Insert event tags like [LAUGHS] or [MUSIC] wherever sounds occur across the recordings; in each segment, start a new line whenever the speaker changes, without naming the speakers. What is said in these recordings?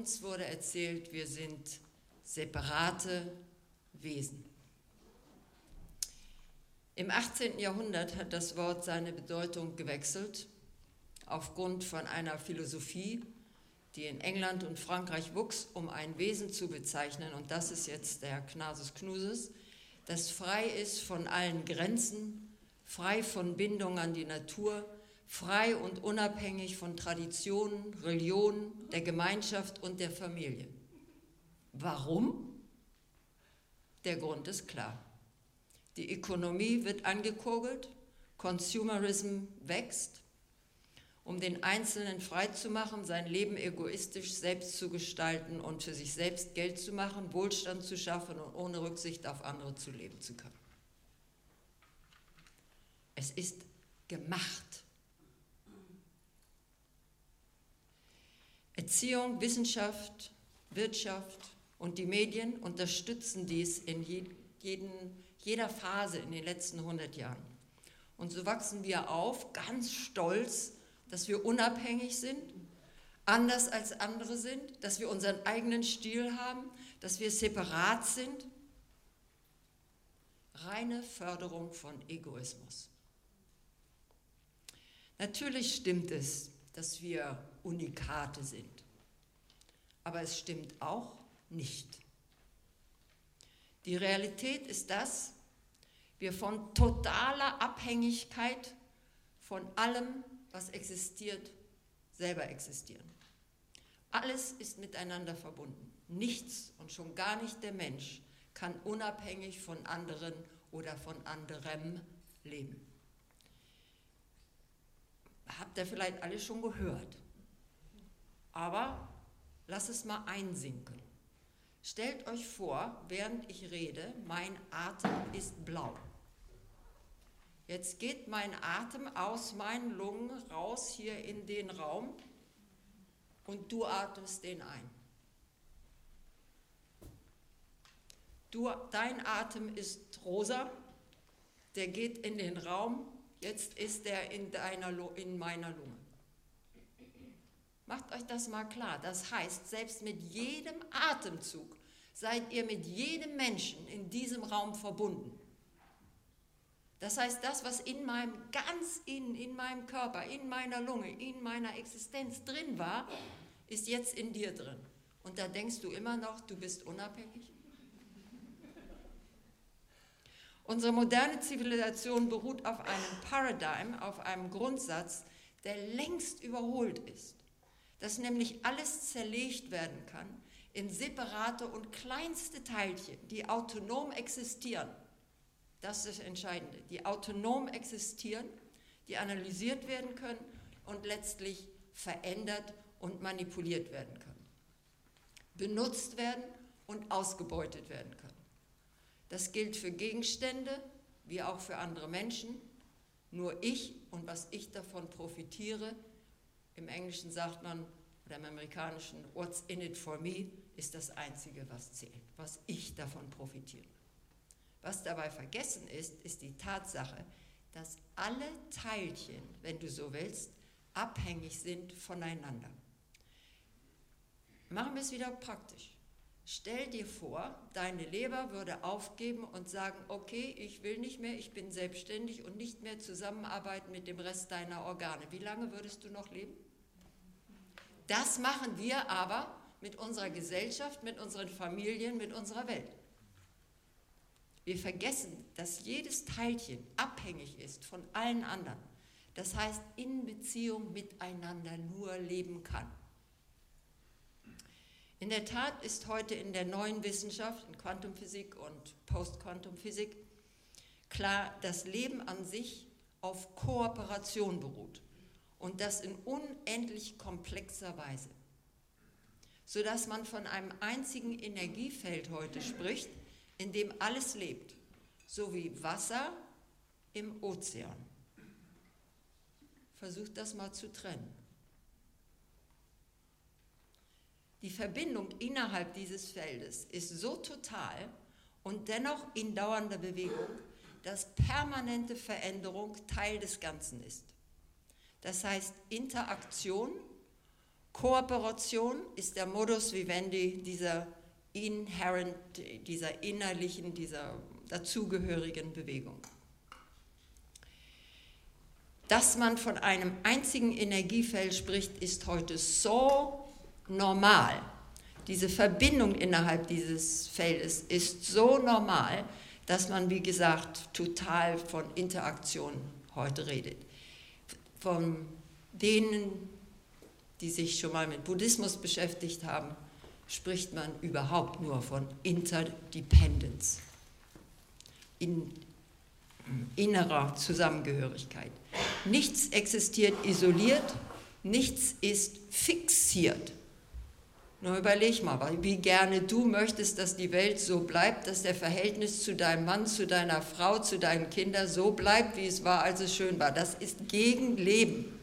Uns wurde erzählt, wir sind separate Wesen. Im 18. Jahrhundert hat das Wort seine Bedeutung gewechselt aufgrund von einer Philosophie, die in England und Frankreich wuchs, um ein Wesen zu bezeichnen, und das ist jetzt der Knasus Knuses, das frei ist von allen Grenzen, frei von Bindung an die Natur, frei und unabhängig von Traditionen, Religionen, der Gemeinschaft und der Familie. Warum? Der Grund ist klar. Die Ökonomie wird angekurbelt, Consumerism wächst, um den Einzelnen freizumachen, sein Leben egoistisch selbst zu gestalten und für sich selbst Geld zu machen, Wohlstand zu schaffen und ohne Rücksicht auf andere zu leben zu können. Es ist gemacht. Erziehung, Wissenschaft, Wirtschaft und die Medien unterstützen dies in jeden, jeder Phase in den letzten 100 Jahren. Und so wachsen wir auf, ganz stolz, dass wir unabhängig sind, anders als andere sind, dass wir unseren eigenen Stil haben, dass wir separat sind. Reine Förderung von Egoismus. Natürlich stimmt es, dass wir Unikate sind. Aber es stimmt auch nicht. Die Realität ist das, wir von totaler Abhängigkeit von allem, was existiert, selber existieren. Alles ist miteinander verbunden. Nichts und schon gar nicht der Mensch kann unabhängig von anderen oder von anderem leben. Habt ihr vielleicht alle schon gehört. Aber lass es mal einsinken. Stellt euch vor, während ich rede, mein Atem ist blau. Jetzt geht mein Atem aus meinen Lungen raus hier in den Raum und du atmest den ein. Du, dein Atem ist rosa, der geht in den Raum, jetzt ist er in, in meiner Lunge. Macht euch das mal klar. Das heißt, selbst mit jedem Atemzug seid ihr mit jedem Menschen in diesem Raum verbunden. Das heißt, das, was in meinem, ganz innen, in meinem Körper, in meiner Lunge, in meiner Existenz drin war, ist jetzt in dir drin. Und da denkst du immer noch, du bist unabhängig? Unsere moderne Zivilisation beruht auf einem Paradigm, auf einem Grundsatz, der längst überholt ist dass nämlich alles zerlegt werden kann in separate und kleinste Teilchen, die autonom existieren. Das ist das Entscheidende. Die autonom existieren, die analysiert werden können und letztlich verändert und manipuliert werden können. Benutzt werden und ausgebeutet werden können. Das gilt für Gegenstände wie auch für andere Menschen. Nur ich und was ich davon profitiere, im Englischen sagt man, oder im Amerikanischen, What's in it for me, ist das Einzige, was zählt, was ich davon profitiere. Was dabei vergessen ist, ist die Tatsache, dass alle Teilchen, wenn du so willst, abhängig sind voneinander. Machen wir es wieder praktisch. Stell dir vor, deine Leber würde aufgeben und sagen, okay, ich will nicht mehr, ich bin selbstständig und nicht mehr zusammenarbeiten mit dem Rest deiner Organe. Wie lange würdest du noch leben? Das machen wir aber mit unserer Gesellschaft, mit unseren Familien, mit unserer Welt. Wir vergessen, dass jedes Teilchen abhängig ist von allen anderen. Das heißt, in Beziehung miteinander nur leben kann. In der Tat ist heute in der neuen Wissenschaft, in Quantumphysik und Postquantumphysik, klar, dass Leben an sich auf Kooperation beruht und das in unendlich komplexer Weise, sodass man von einem einzigen Energiefeld heute spricht, in dem alles lebt, so wie Wasser im Ozean. Versucht das mal zu trennen. Die Verbindung innerhalb dieses Feldes ist so total und dennoch in dauernder Bewegung, dass permanente Veränderung Teil des Ganzen ist. Das heißt Interaktion Kooperation ist der Modus vivendi dieser inherent, dieser innerlichen, dieser dazugehörigen Bewegung. Dass man von einem einzigen Energiefeld spricht, ist heute so normal. Diese Verbindung innerhalb dieses Feldes ist so normal, dass man, wie gesagt, total von Interaktion heute redet. Von denen, die sich schon mal mit Buddhismus beschäftigt haben, spricht man überhaupt nur von Interdependence, in innerer Zusammengehörigkeit. Nichts existiert isoliert, nichts ist fixiert. Nur überleg mal, wie gerne du möchtest, dass die Welt so bleibt, dass der Verhältnis zu deinem Mann, zu deiner Frau, zu deinen Kindern so bleibt, wie es war, als es schön war. Das ist gegen Leben.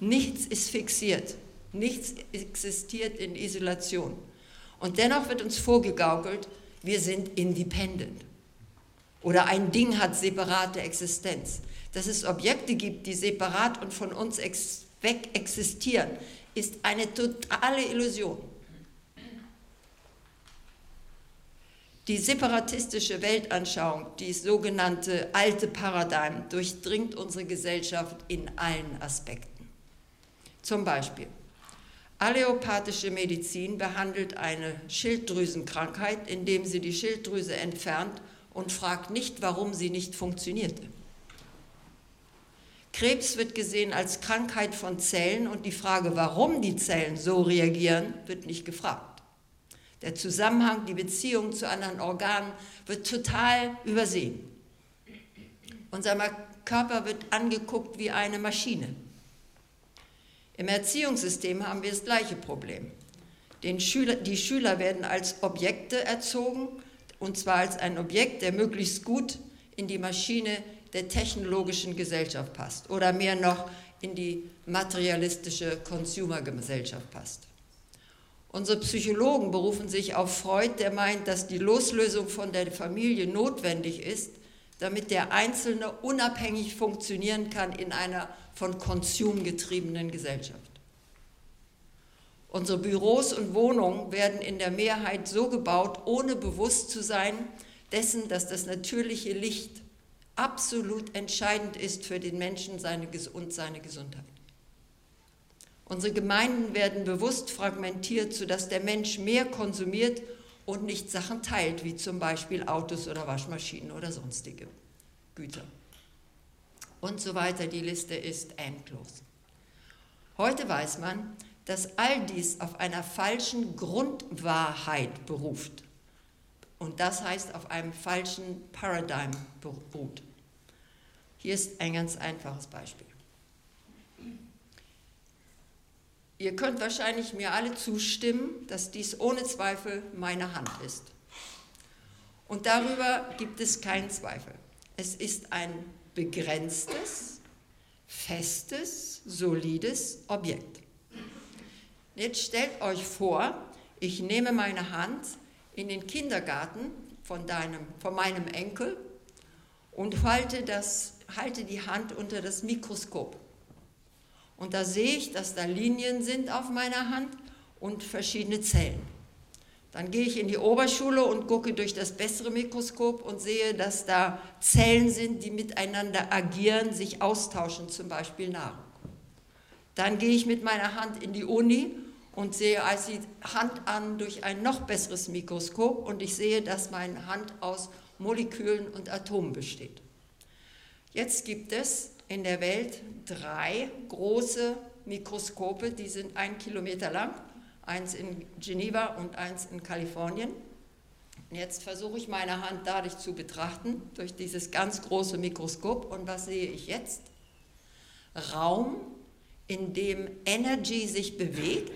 Nichts ist fixiert, nichts existiert in Isolation. Und dennoch wird uns vorgegaukelt, wir sind independent. Oder ein Ding hat separate Existenz. Dass es Objekte gibt, die separat und von uns weg existieren, ist eine totale Illusion. Die separatistische Weltanschauung, die sogenannte alte Paradigm, durchdringt unsere Gesellschaft in allen Aspekten. Zum Beispiel, Allopathische Medizin behandelt eine Schilddrüsenkrankheit, indem sie die Schilddrüse entfernt und fragt nicht, warum sie nicht funktionierte. Krebs wird gesehen als Krankheit von Zellen und die Frage, warum die Zellen so reagieren, wird nicht gefragt. Der Zusammenhang, die Beziehung zu anderen Organen wird total übersehen. Unser Körper wird angeguckt wie eine Maschine. Im Erziehungssystem haben wir das gleiche Problem. Schüler, die Schüler werden als Objekte erzogen, und zwar als ein Objekt, der möglichst gut in die Maschine der technologischen Gesellschaft passt oder mehr noch in die materialistische Consumer-Gesellschaft passt. Unsere Psychologen berufen sich auf Freud, der meint, dass die Loslösung von der Familie notwendig ist, damit der Einzelne unabhängig funktionieren kann in einer von Konsum getriebenen Gesellschaft. Unsere Büros und Wohnungen werden in der Mehrheit so gebaut, ohne bewusst zu sein dessen, dass das natürliche Licht absolut entscheidend ist für den Menschen und seine Gesundheit. Unsere Gemeinden werden bewusst fragmentiert, sodass der Mensch mehr konsumiert und nicht Sachen teilt, wie zum Beispiel Autos oder Waschmaschinen oder sonstige Güter und so weiter. Die Liste ist endlos. Heute weiß man, dass all dies auf einer falschen Grundwahrheit beruft. Und das heißt auf einem falschen Paradigm beruht. Hier ist ein ganz einfaches Beispiel. Ihr könnt wahrscheinlich mir alle zustimmen, dass dies ohne Zweifel meine Hand ist. Und darüber gibt es keinen Zweifel. Es ist ein begrenztes, festes, solides Objekt. Jetzt stellt euch vor, ich nehme meine Hand in den Kindergarten von, deinem, von meinem Enkel und halte, das, halte die Hand unter das Mikroskop. Und da sehe ich, dass da Linien sind auf meiner Hand und verschiedene Zellen. Dann gehe ich in die Oberschule und gucke durch das bessere Mikroskop und sehe, dass da Zellen sind, die miteinander agieren, sich austauschen, zum Beispiel Nahrung. Dann gehe ich mit meiner Hand in die Uni und sehe als die Hand an durch ein noch besseres Mikroskop und ich sehe, dass meine Hand aus Molekülen und Atomen besteht. Jetzt gibt es in der Welt drei große Mikroskope, die sind ein Kilometer lang eins in Geneva und eins in Kalifornien. Jetzt versuche ich meine Hand dadurch zu betrachten, durch dieses ganz große Mikroskop. Und was sehe ich jetzt? Raum, in dem Energy sich bewegt.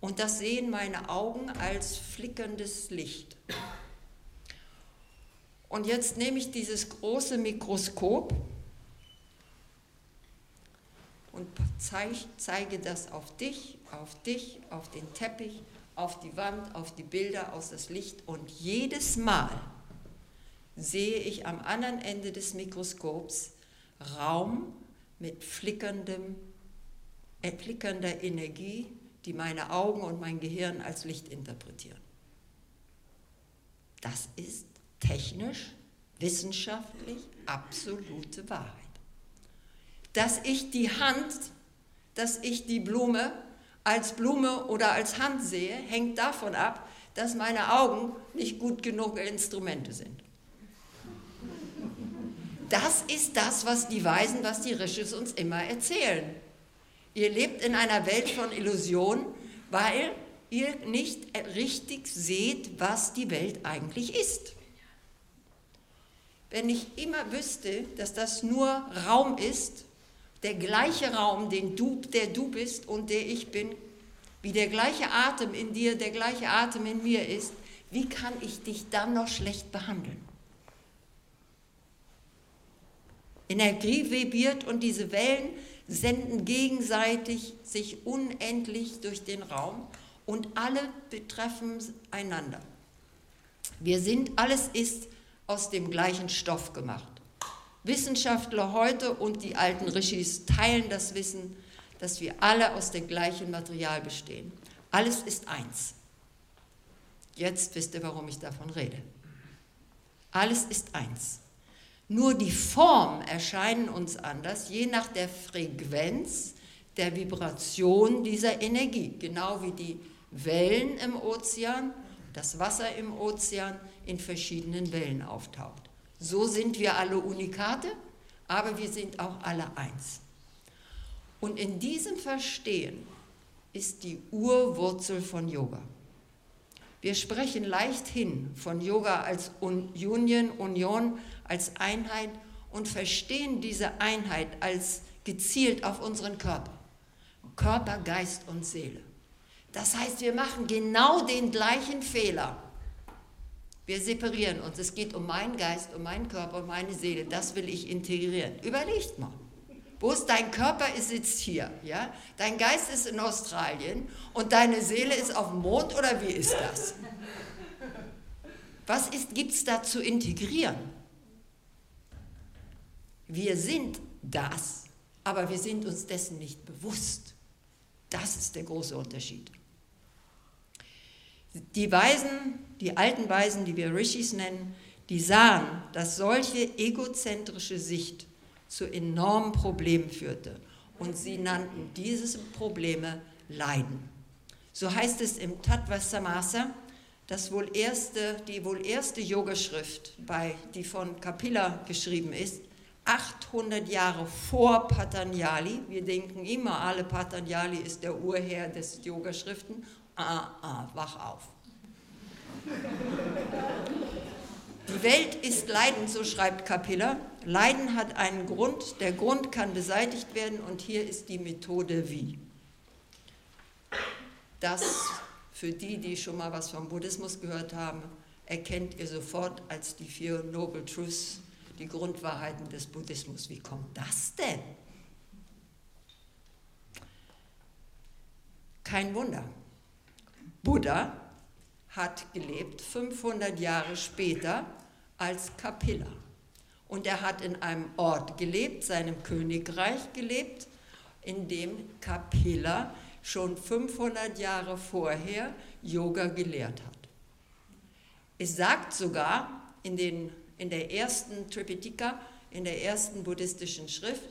Und das sehen meine Augen als flickerndes Licht. Und jetzt nehme ich dieses große Mikroskop und zeige das auf dich, auf dich, auf den Teppich, auf die Wand, auf die Bilder, aus das Licht. Und jedes Mal sehe ich am anderen Ende des Mikroskops Raum mit flickerndem flickernder Energie, die meine Augen und mein Gehirn als Licht interpretieren. Das ist technisch, wissenschaftlich absolute Wahrheit. Dass ich die Hand, dass ich die Blume als Blume oder als Hand sehe, hängt davon ab, dass meine Augen nicht gut genug Instrumente sind. Das ist das, was die Weisen, was die Rishis uns immer erzählen. Ihr lebt in einer Welt von Illusionen, weil ihr nicht richtig seht, was die Welt eigentlich ist. Wenn ich immer wüsste, dass das nur Raum ist, der gleiche Raum, den du, der du bist und der ich bin, wie der gleiche Atem in dir, der gleiche Atem in mir ist, wie kann ich dich dann noch schlecht behandeln? Energie vibriert und diese Wellen senden gegenseitig sich unendlich durch den Raum und alle betreffen einander. Wir sind, alles ist aus dem gleichen Stoff gemacht. Wissenschaftler heute und die alten Rishis teilen das Wissen, dass wir alle aus dem gleichen Material bestehen. Alles ist eins. Jetzt wisst ihr, warum ich davon rede. Alles ist eins. Nur die Form erscheinen uns anders, je nach der Frequenz der Vibration dieser Energie. Genau wie die Wellen im Ozean, das Wasser im Ozean in verschiedenen Wellen auftaucht. So sind wir alle Unikate, aber wir sind auch alle eins. Und in diesem Verstehen ist die Urwurzel von Yoga. Wir sprechen leichthin von Yoga als Union, Union, als Einheit und verstehen diese Einheit als gezielt auf unseren Körper. Körper, Geist und Seele. Das heißt, wir machen genau den gleichen Fehler. Wir separieren uns. Es geht um meinen Geist, um meinen Körper, um meine Seele. Das will ich integrieren. Überlegt mal. Wo ist dein Körper? Es sitzt hier. Ja? Dein Geist ist in Australien und deine Seele ist auf dem Mond oder wie ist das? Was gibt es da zu integrieren? Wir sind das, aber wir sind uns dessen nicht bewusst. Das ist der große Unterschied. Die Weisen, die alten Weisen, die wir Rishis nennen, die sahen, dass solche egozentrische Sicht zu enormen Problemen führte. Und sie nannten diese Probleme Leiden. So heißt es im Tattva Samasa, das wohl erste, die wohl erste Yogaschrift, die von Kapila geschrieben ist, 800 Jahre vor Patanjali. Wir denken immer, alle Patanjali ist der Urherr des Yogaschriften. Ah, ah, wach auf. Die Welt ist Leiden, so schreibt Kapilla. Leiden hat einen Grund, der Grund kann beseitigt werden und hier ist die Methode wie. Das für die, die schon mal was vom Buddhismus gehört haben, erkennt ihr sofort als die vier Noble Truths die Grundwahrheiten des Buddhismus. Wie kommt das denn? Kein Wunder. Buddha hat gelebt 500 Jahre später als Kapilla. Und er hat in einem Ort gelebt, seinem Königreich gelebt, in dem Kapilla schon 500 Jahre vorher Yoga gelehrt hat. Es sagt sogar in den in der ersten Tripitaka, in der ersten buddhistischen Schrift,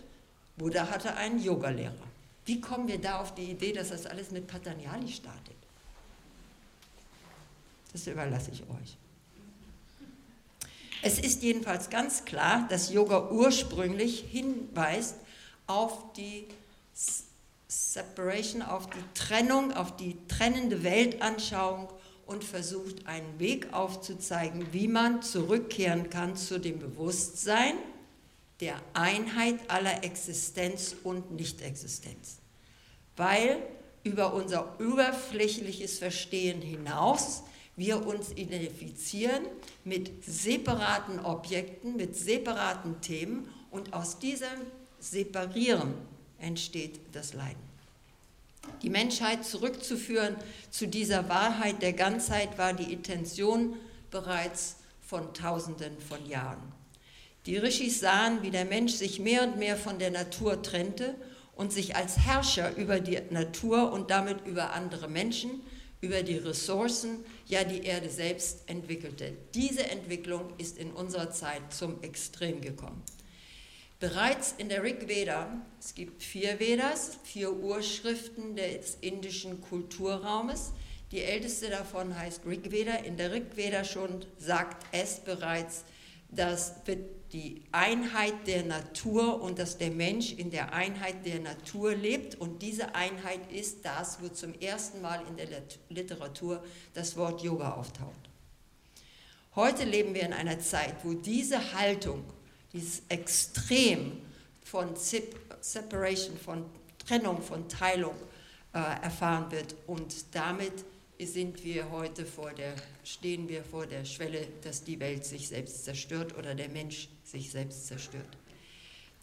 Buddha hatte einen Yogalehrer. Wie kommen wir da auf die Idee, dass das alles mit Patanjali startet? Das überlasse ich euch. Es ist jedenfalls ganz klar, dass Yoga ursprünglich hinweist auf die Separation, auf die Trennung, auf die trennende Weltanschauung und versucht einen Weg aufzuzeigen, wie man zurückkehren kann zu dem Bewusstsein der Einheit aller Existenz und Nichtexistenz. Weil über unser überflächliches Verstehen hinaus wir uns identifizieren mit separaten Objekten, mit separaten Themen und aus diesem Separieren entsteht das Leiden. Die Menschheit zurückzuführen zu dieser Wahrheit der Ganzheit war die Intention bereits von Tausenden von Jahren. Die Rishis sahen, wie der Mensch sich mehr und mehr von der Natur trennte und sich als Herrscher über die Natur und damit über andere Menschen, über die Ressourcen, ja die Erde selbst entwickelte. Diese Entwicklung ist in unserer Zeit zum Extrem gekommen. Bereits in der Rig Veda, es gibt vier Vedas, vier Urschriften des indischen Kulturraumes. Die älteste davon heißt Rig Veda. In der Rig Veda schon sagt es bereits, dass die Einheit der Natur und dass der Mensch in der Einheit der Natur lebt. Und diese Einheit ist das, wo zum ersten Mal in der Literatur das Wort Yoga auftaucht. Heute leben wir in einer Zeit, wo diese Haltung dieses Extrem von Separation, von Trennung, von Teilung äh, erfahren wird. Und damit sind wir heute vor der, stehen wir vor der Schwelle, dass die Welt sich selbst zerstört oder der Mensch sich selbst zerstört.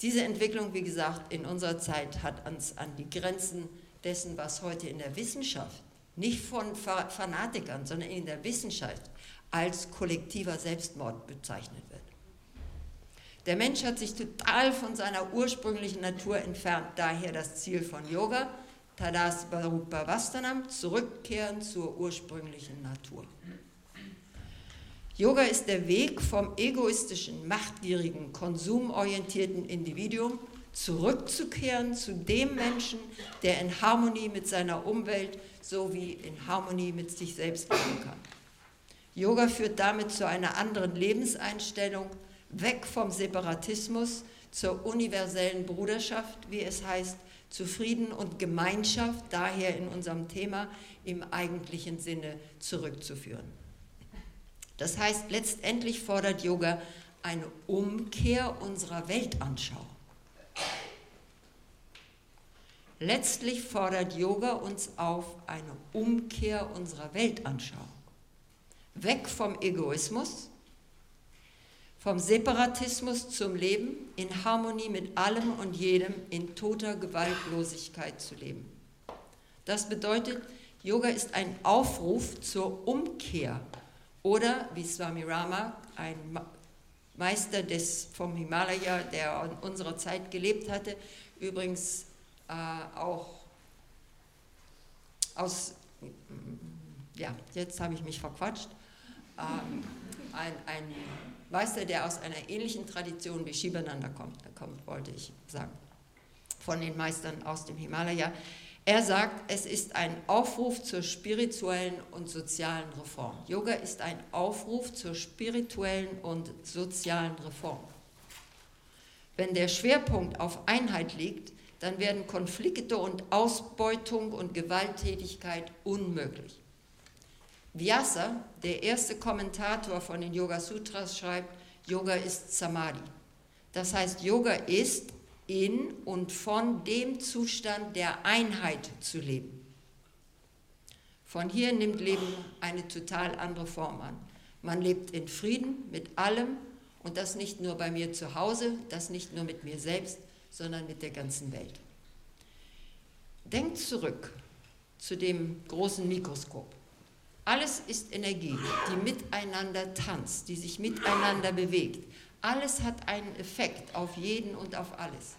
Diese Entwicklung, wie gesagt, in unserer Zeit hat uns an die Grenzen dessen, was heute in der Wissenschaft, nicht von Fanatikern, sondern in der Wissenschaft als kollektiver Selbstmord bezeichnet wird. Der Mensch hat sich total von seiner ursprünglichen Natur entfernt, daher das Ziel von Yoga, Tadas Bhavanam, zurückkehren zur ursprünglichen Natur. Yoga ist der Weg vom egoistischen, machtgierigen, konsumorientierten Individuum zurückzukehren zu dem Menschen, der in Harmonie mit seiner Umwelt sowie in Harmonie mit sich selbst leben kann. Yoga führt damit zu einer anderen Lebenseinstellung, weg vom Separatismus zur universellen Bruderschaft, wie es heißt, zu Frieden und Gemeinschaft, daher in unserem Thema im eigentlichen Sinne zurückzuführen. Das heißt, letztendlich fordert Yoga eine Umkehr unserer Weltanschauung. Letztlich fordert Yoga uns auf eine Umkehr unserer Weltanschauung. Weg vom Egoismus, vom Separatismus zum Leben, in Harmonie mit allem und jedem, in toter Gewaltlosigkeit zu leben. Das bedeutet, Yoga ist ein Aufruf zur Umkehr oder, wie Swami Rama, ein Meister des, vom Himalaya, der in unserer Zeit gelebt hatte, übrigens äh, auch aus, ja, jetzt habe ich mich verquatscht, ähm, ein, ein Meister, der aus einer ähnlichen Tradition wie Shivananda kommt, kommt, wollte ich sagen, von den Meistern aus dem Himalaya. Er sagt, es ist ein Aufruf zur spirituellen und sozialen Reform. Yoga ist ein Aufruf zur spirituellen und sozialen Reform. Wenn der Schwerpunkt auf Einheit liegt, dann werden Konflikte und Ausbeutung und Gewalttätigkeit unmöglich. Vyasa, der erste Kommentator von den Yoga Sutras, schreibt, Yoga ist Samadhi. Das heißt, Yoga ist in und von dem Zustand der Einheit zu leben. Von hier nimmt Leben eine total andere Form an. Man lebt in Frieden mit allem und das nicht nur bei mir zu Hause, das nicht nur mit mir selbst, sondern mit der ganzen Welt. Denkt zurück zu dem großen Mikroskop. Alles ist Energie, die miteinander tanzt, die sich miteinander bewegt. Alles hat einen Effekt auf jeden und auf alles.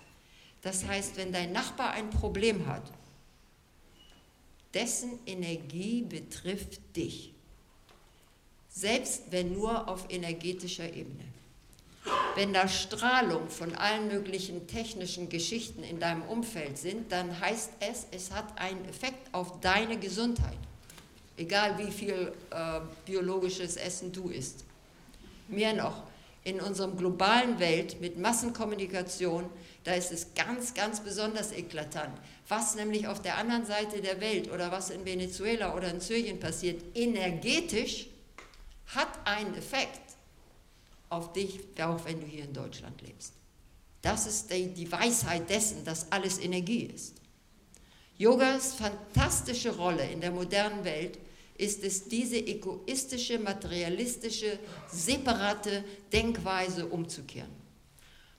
Das heißt, wenn dein Nachbar ein Problem hat, dessen Energie betrifft dich. Selbst wenn nur auf energetischer Ebene. Wenn da Strahlung von allen möglichen technischen Geschichten in deinem Umfeld sind, dann heißt es, es hat einen Effekt auf deine Gesundheit egal wie viel äh, biologisches Essen du isst. Mehr noch, in unserem globalen Welt mit Massenkommunikation, da ist es ganz, ganz besonders eklatant. Was nämlich auf der anderen Seite der Welt oder was in Venezuela oder in Syrien passiert, energetisch hat einen Effekt auf dich, auch wenn du hier in Deutschland lebst. Das ist die, die Weisheit dessen, dass alles Energie ist. Yogas fantastische Rolle in der modernen Welt ist es, diese egoistische, materialistische, separate Denkweise umzukehren.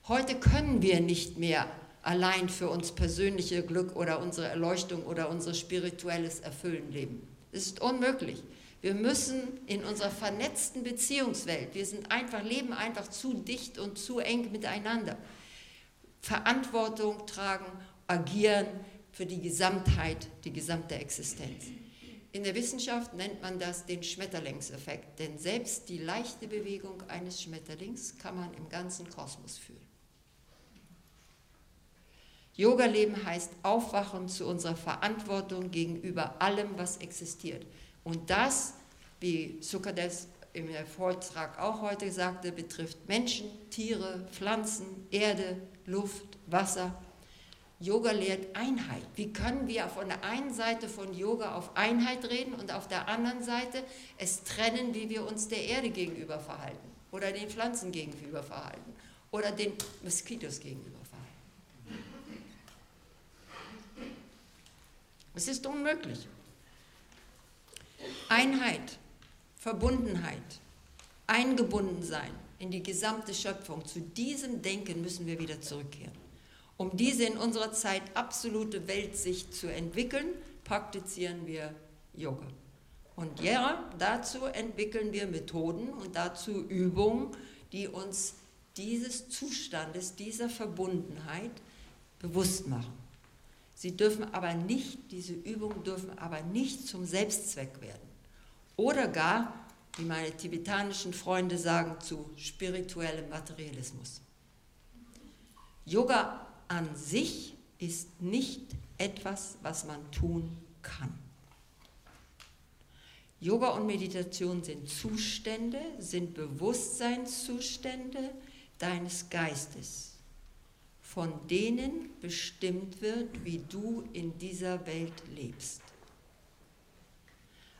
Heute können wir nicht mehr allein für uns persönliche Glück oder unsere Erleuchtung oder unser spirituelles Erfüllen leben. Es ist unmöglich. Wir müssen in unserer vernetzten Beziehungswelt, wir sind einfach, leben einfach zu dicht und zu eng miteinander, Verantwortung tragen agieren für die Gesamtheit, die gesamte Existenz. In der Wissenschaft nennt man das den Schmetterlingseffekt, denn selbst die leichte Bewegung eines Schmetterlings kann man im ganzen Kosmos fühlen. Yoga-Leben heißt Aufwachen zu unserer Verantwortung gegenüber allem, was existiert. Und das, wie Sokrates im Vortrag auch heute sagte, betrifft Menschen, Tiere, Pflanzen, Erde, Luft, Wasser. Yoga lehrt Einheit. Wie können wir von der einen Seite von Yoga auf Einheit reden und auf der anderen Seite es trennen, wie wir uns der Erde gegenüber verhalten oder den Pflanzen gegenüber verhalten oder den Moskitos gegenüber verhalten? Es ist unmöglich. Einheit, Verbundenheit, eingebunden sein in die gesamte Schöpfung. Zu diesem Denken müssen wir wieder zurückkehren. Um diese in unserer Zeit absolute Weltsicht zu entwickeln, praktizieren wir Yoga. Und ja, dazu entwickeln wir Methoden und dazu Übungen, die uns dieses Zustandes, dieser Verbundenheit bewusst machen. Sie dürfen aber nicht, diese Übungen dürfen aber nicht zum Selbstzweck werden. Oder gar, wie meine tibetanischen Freunde sagen, zu spirituellem Materialismus. Yoga an sich ist nicht etwas, was man tun kann. Yoga und Meditation sind Zustände, sind Bewusstseinszustände deines Geistes, von denen bestimmt wird, wie du in dieser Welt lebst.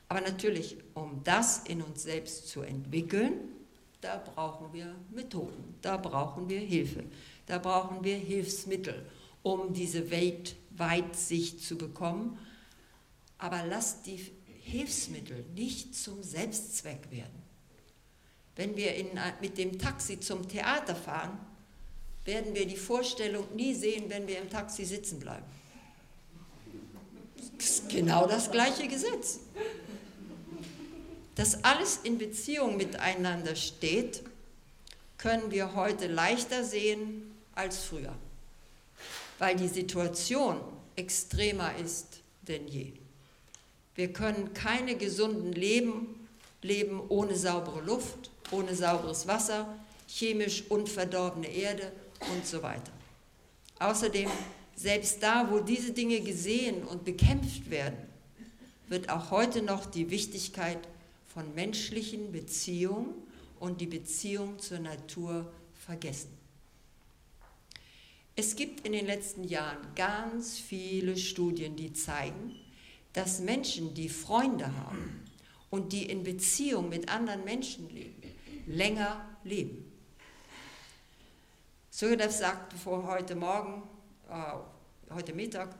Aber natürlich, um das in uns selbst zu entwickeln, da brauchen wir Methoden, da brauchen wir Hilfe. Da brauchen wir Hilfsmittel, um diese Weltweitsicht zu bekommen. Aber lasst die Hilfsmittel nicht zum Selbstzweck werden. Wenn wir in, mit dem Taxi zum Theater fahren, werden wir die Vorstellung nie sehen, wenn wir im Taxi sitzen bleiben. Das ist genau das gleiche Gesetz. Dass alles in Beziehung miteinander steht, können wir heute leichter sehen als früher, weil die Situation extremer ist denn je. Wir können keine gesunden Leben leben ohne saubere Luft, ohne sauberes Wasser, chemisch unverdorbene Erde und so weiter. Außerdem, selbst da, wo diese Dinge gesehen und bekämpft werden, wird auch heute noch die Wichtigkeit von menschlichen Beziehungen und die Beziehung zur Natur vergessen. Es gibt in den letzten Jahren ganz viele Studien, die zeigen, dass Menschen, die Freunde haben und die in Beziehung mit anderen Menschen leben, länger leben. Sugadev sagte vor heute Morgen, äh, heute Mittag,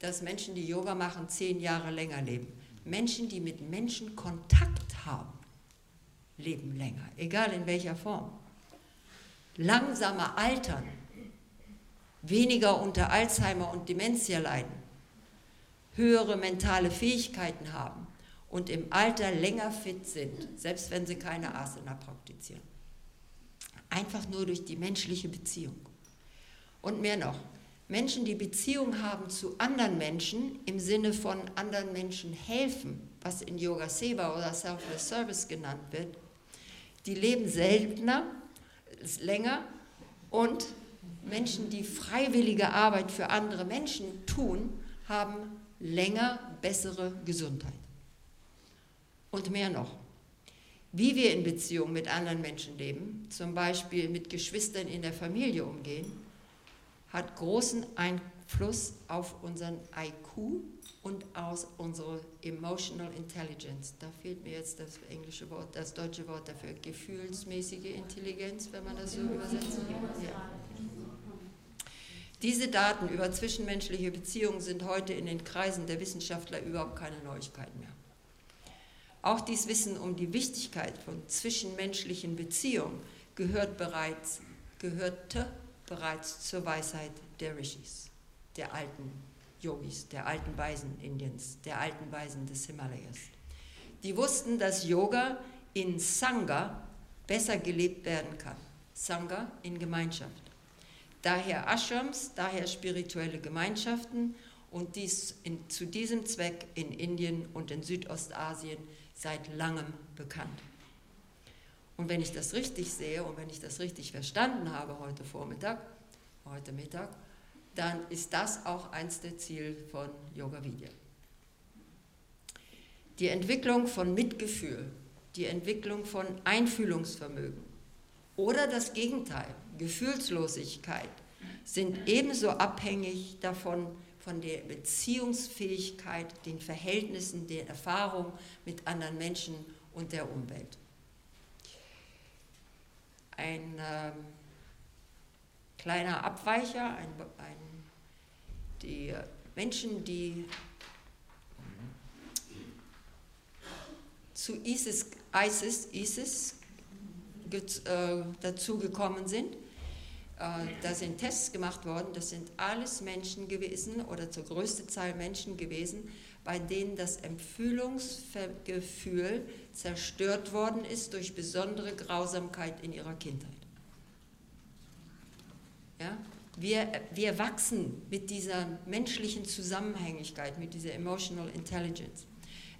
dass Menschen, die Yoga machen, zehn Jahre länger leben. Menschen, die mit Menschen Kontakt haben, leben länger, egal in welcher Form. Langsamer altern weniger unter Alzheimer und Dementia leiden, höhere mentale Fähigkeiten haben und im Alter länger fit sind, selbst wenn sie keine Asana praktizieren. Einfach nur durch die menschliche Beziehung. Und mehr noch, Menschen, die Beziehung haben zu anderen Menschen im Sinne von anderen Menschen helfen, was in Yoga Seva oder Selfless Service genannt wird, die leben seltener, länger und Menschen, die freiwillige Arbeit für andere Menschen tun, haben länger bessere Gesundheit. Und mehr noch, wie wir in Beziehung mit anderen Menschen leben, zum Beispiel mit Geschwistern in der Familie umgehen, hat großen Einfluss auf unseren IQ und aus unserer Emotional Intelligence. Da fehlt mir jetzt das englische Wort, das deutsche Wort dafür, gefühlsmäßige Intelligenz, wenn man das so übersetzt. Ja. Diese Daten über zwischenmenschliche Beziehungen sind heute in den Kreisen der Wissenschaftler überhaupt keine Neuigkeit mehr. Auch dies Wissen um die Wichtigkeit von zwischenmenschlichen Beziehungen gehört bereits, gehörte bereits zur Weisheit der Rishis, der alten Yogis, der alten Weisen Indiens, der alten Weisen des Himalayas. Die wussten, dass Yoga in Sangha besser gelebt werden kann. Sangha in Gemeinschaft. Daher Ashrams, daher spirituelle Gemeinschaften und dies in, zu diesem Zweck in Indien und in Südostasien seit langem bekannt. Und wenn ich das richtig sehe und wenn ich das richtig verstanden habe heute Vormittag, heute Mittag, dann ist das auch eins der Ziele von Yoga Vidya. Die Entwicklung von Mitgefühl, die Entwicklung von Einfühlungsvermögen oder das Gegenteil, Gefühlslosigkeit, sind ebenso abhängig davon, von der Beziehungsfähigkeit, den Verhältnissen, der Erfahrung mit anderen Menschen und der Umwelt. Ein äh, kleiner Abweicher, ein, ein, die Menschen, die zu ISIS, ISIS, ISIS äh, dazugekommen sind, äh, da sind Tests gemacht worden, das sind alles Menschen gewesen oder zur größten Zahl Menschen gewesen, bei denen das Empfühlungsgefühl zerstört worden ist durch besondere Grausamkeit in ihrer Kindheit. Ja? Wir, wir wachsen mit dieser menschlichen Zusammenhängigkeit, mit dieser Emotional Intelligence.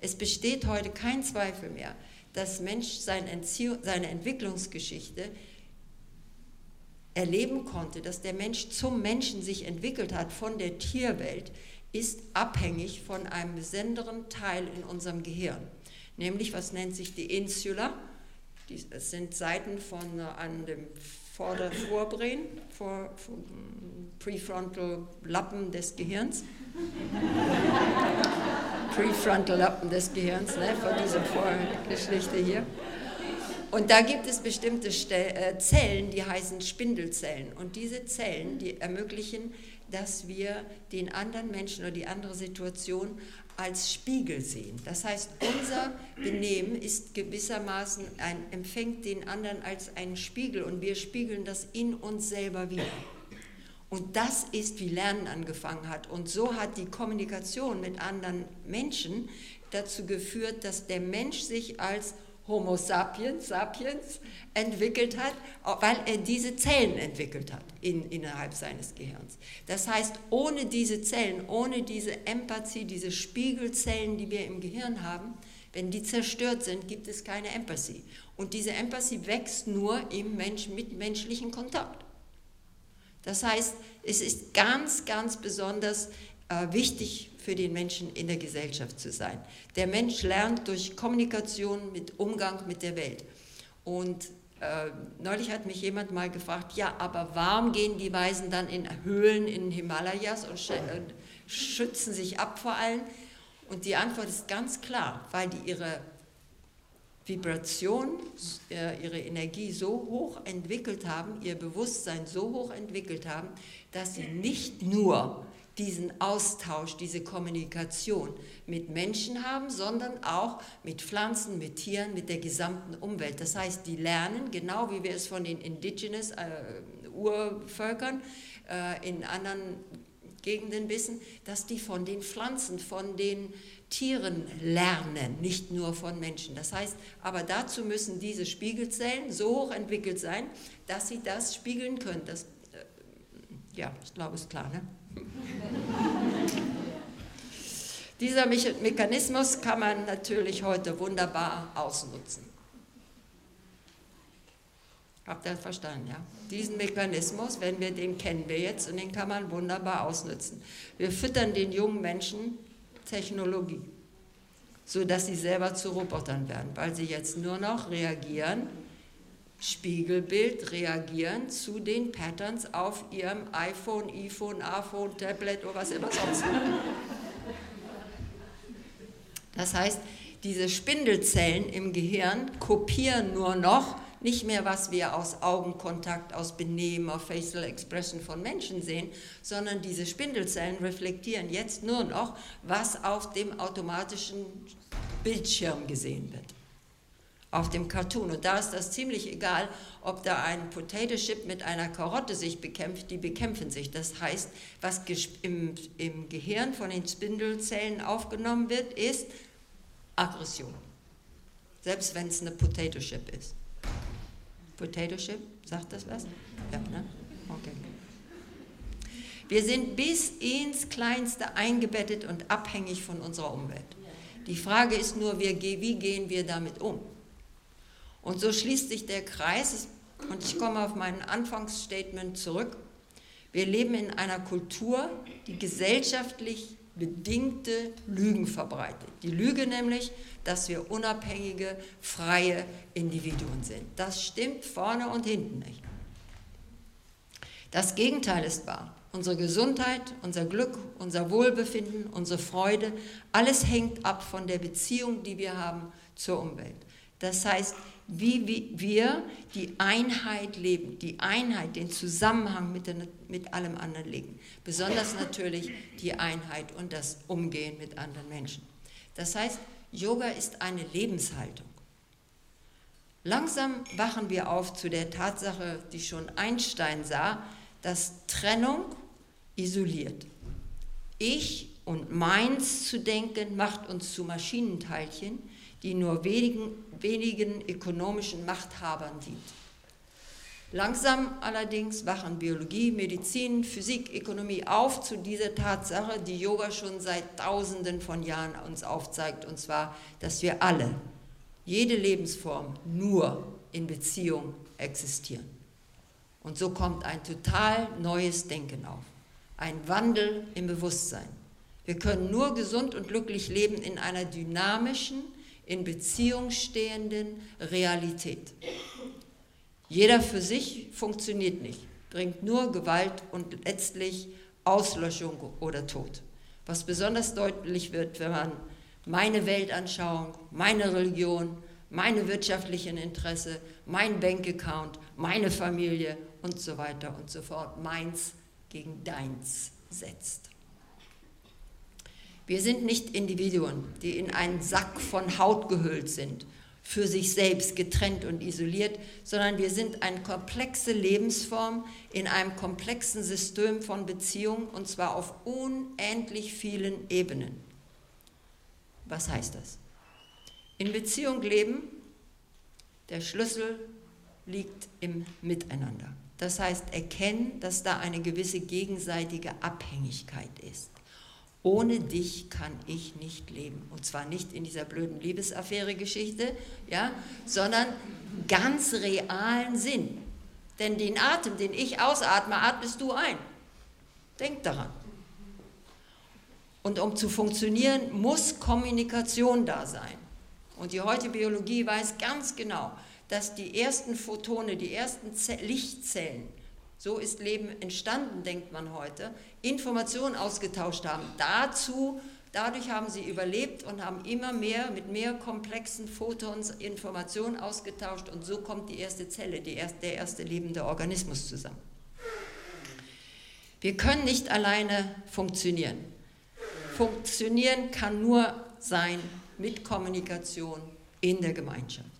Es besteht heute kein Zweifel mehr, dass Mensch seine, seine Entwicklungsgeschichte erleben konnte, dass der Mensch zum Menschen sich entwickelt hat von der Tierwelt, ist abhängig von einem besonderen Teil in unserem Gehirn. Nämlich, was nennt sich die Insula? Das sind Seiten von äh, an dem Vorder Vorbrain, vor, vor, Prefrontal Lappen des Gehirns. [LAUGHS] Prefrontal Lappen des Gehirns, ne, von dieser Vorgeschichte hier. Und da gibt es bestimmte äh, Zellen, die heißen Spindelzellen. Und diese Zellen, die ermöglichen, dass wir den anderen Menschen oder die andere Situation als Spiegel sehen. Das heißt, unser Benehmen ist gewissermaßen ein, empfängt den anderen als einen Spiegel und wir spiegeln das in uns selber wieder. Und das ist, wie Lernen angefangen hat. Und so hat die Kommunikation mit anderen Menschen dazu geführt, dass der Mensch sich als Homo sapiens, sapiens entwickelt hat, weil er diese Zellen entwickelt hat in, innerhalb seines Gehirns. Das heißt, ohne diese Zellen, ohne diese Empathie, diese Spiegelzellen, die wir im Gehirn haben, wenn die zerstört sind, gibt es keine Empathie. Und diese Empathie wächst nur im Mensch mit menschlichen Kontakt. Das heißt, es ist ganz, ganz besonders äh, wichtig für den Menschen in der Gesellschaft zu sein. Der Mensch lernt durch Kommunikation mit Umgang mit der Welt. Und äh, neulich hat mich jemand mal gefragt, ja, aber warum gehen die Weisen dann in Höhlen in Himalayas und sch äh, schützen sich ab vor allen? Und die Antwort ist ganz klar, weil die ihre Vibration, äh, ihre Energie so hoch entwickelt haben, ihr Bewusstsein so hoch entwickelt haben, dass sie nicht nur diesen Austausch, diese Kommunikation mit Menschen haben, sondern auch mit Pflanzen, mit Tieren, mit der gesamten Umwelt. Das heißt, die lernen, genau wie wir es von den Indigenous äh, Urvölkern äh, in anderen Gegenden wissen, dass die von den Pflanzen, von den Tieren lernen, nicht nur von Menschen. Das heißt, aber dazu müssen diese Spiegelzellen so hoch entwickelt sein, dass sie das spiegeln können. Das, äh, ja, ich glaube, ist klar, ne? [LAUGHS] Dieser Mechanismus kann man natürlich heute wunderbar ausnutzen. Habt ihr verstanden, ja? Diesen Mechanismus, wenn wir den kennen wir jetzt und den kann man wunderbar ausnutzen. Wir füttern den jungen Menschen Technologie, sodass sie selber zu Robotern werden, weil sie jetzt nur noch reagieren Spiegelbild reagieren zu den Patterns auf ihrem iPhone, iPhone, iPhone, Tablet oder was immer sonst. Das heißt, diese Spindelzellen im Gehirn kopieren nur noch nicht mehr, was wir aus Augenkontakt, aus Benehmen, aus Facial Expression von Menschen sehen, sondern diese Spindelzellen reflektieren jetzt nur noch, was auf dem automatischen Bildschirm gesehen wird auf dem Cartoon. Und da ist das ziemlich egal, ob da ein Potato Chip mit einer Karotte sich bekämpft, die bekämpfen sich. Das heißt, was im, im Gehirn von den Spindelzellen aufgenommen wird, ist Aggression. Selbst wenn es eine Potato Chip ist. Potato Chip, sagt das was? Ja, ne? Okay. Wir sind bis ins Kleinste eingebettet und abhängig von unserer Umwelt. Die Frage ist nur, wie gehen wir damit um? Und so schließt sich der Kreis, und ich komme auf mein Anfangsstatement zurück. Wir leben in einer Kultur, die gesellschaftlich bedingte Lügen verbreitet. Die Lüge nämlich, dass wir unabhängige, freie Individuen sind. Das stimmt vorne und hinten nicht. Das Gegenteil ist wahr. Unsere Gesundheit, unser Glück, unser Wohlbefinden, unsere Freude, alles hängt ab von der Beziehung, die wir haben zur Umwelt. Das heißt, wie wir die Einheit leben, die Einheit, den Zusammenhang mit, den, mit allem anderen legen. Besonders natürlich die Einheit und das Umgehen mit anderen Menschen. Das heißt, Yoga ist eine Lebenshaltung. Langsam wachen wir auf zu der Tatsache, die schon Einstein sah, dass Trennung isoliert. Ich und meins zu denken macht uns zu Maschinenteilchen, die nur wenigen, wenigen ökonomischen Machthabern dient. Langsam allerdings wachen Biologie, Medizin, Physik, Ökonomie auf zu dieser Tatsache, die Yoga schon seit Tausenden von Jahren uns aufzeigt, und zwar, dass wir alle, jede Lebensform, nur in Beziehung existieren. Und so kommt ein total neues Denken auf, ein Wandel im Bewusstsein. Wir können nur gesund und glücklich leben in einer dynamischen, in Beziehung stehenden Realität. Jeder für sich funktioniert nicht, bringt nur Gewalt und letztlich Auslöschung oder Tod. Was besonders deutlich wird, wenn man meine Weltanschauung, meine Religion, meine wirtschaftlichen Interesse, mein Bankaccount, meine Familie und so weiter und so fort, meins gegen deins setzt. Wir sind nicht Individuen, die in einen Sack von Haut gehüllt sind, für sich selbst getrennt und isoliert, sondern wir sind eine komplexe Lebensform in einem komplexen System von Beziehungen und zwar auf unendlich vielen Ebenen. Was heißt das? In Beziehung leben, der Schlüssel liegt im Miteinander. Das heißt, erkennen, dass da eine gewisse gegenseitige Abhängigkeit ist. Ohne dich kann ich nicht leben. Und zwar nicht in dieser blöden Liebesaffäre-Geschichte, ja, sondern ganz realen Sinn. Denn den Atem, den ich ausatme, atmest du ein. Denk daran. Und um zu funktionieren, muss Kommunikation da sein. Und die heutige Biologie weiß ganz genau, dass die ersten Photone, die ersten Lichtzellen, so ist Leben entstanden, denkt man heute, Informationen ausgetauscht haben. Dazu, dadurch haben sie überlebt und haben immer mehr mit mehr komplexen Photons Informationen ausgetauscht und so kommt die erste Zelle, die erste, der erste lebende Organismus zusammen. Wir können nicht alleine funktionieren. Funktionieren kann nur sein mit Kommunikation in der Gemeinschaft.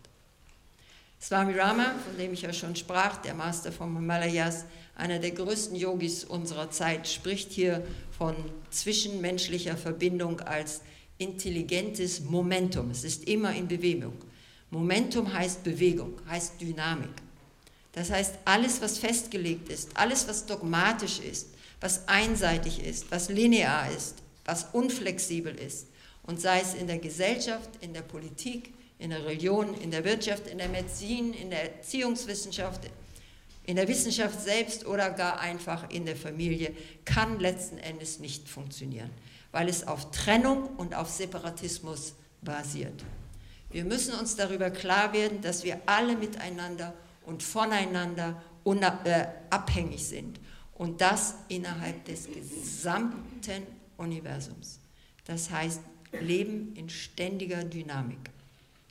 Swami Rama, von dem ich ja schon sprach, der Master von Himalayas, einer der größten Yogis unserer Zeit, spricht hier von zwischenmenschlicher Verbindung als intelligentes Momentum. Es ist immer in Bewegung. Momentum heißt Bewegung, heißt Dynamik. Das heißt, alles, was festgelegt ist, alles, was dogmatisch ist, was einseitig ist, was linear ist, was unflexibel ist, und sei es in der Gesellschaft, in der Politik, in der Religion, in der Wirtschaft, in der Medizin, in der Erziehungswissenschaft, in der Wissenschaft selbst oder gar einfach in der Familie, kann letzten Endes nicht funktionieren, weil es auf Trennung und auf Separatismus basiert. Wir müssen uns darüber klar werden, dass wir alle miteinander und voneinander äh, abhängig sind und das innerhalb des gesamten Universums. Das heißt, Leben in ständiger Dynamik.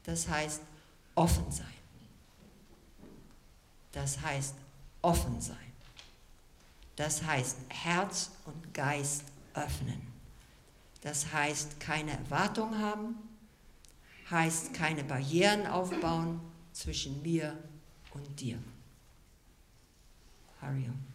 Das heißt offen sein. Das heißt offen sein. Das heißt Herz und Geist öffnen. Das heißt keine Erwartung haben, heißt keine Barrieren aufbauen zwischen mir und dir. Harium.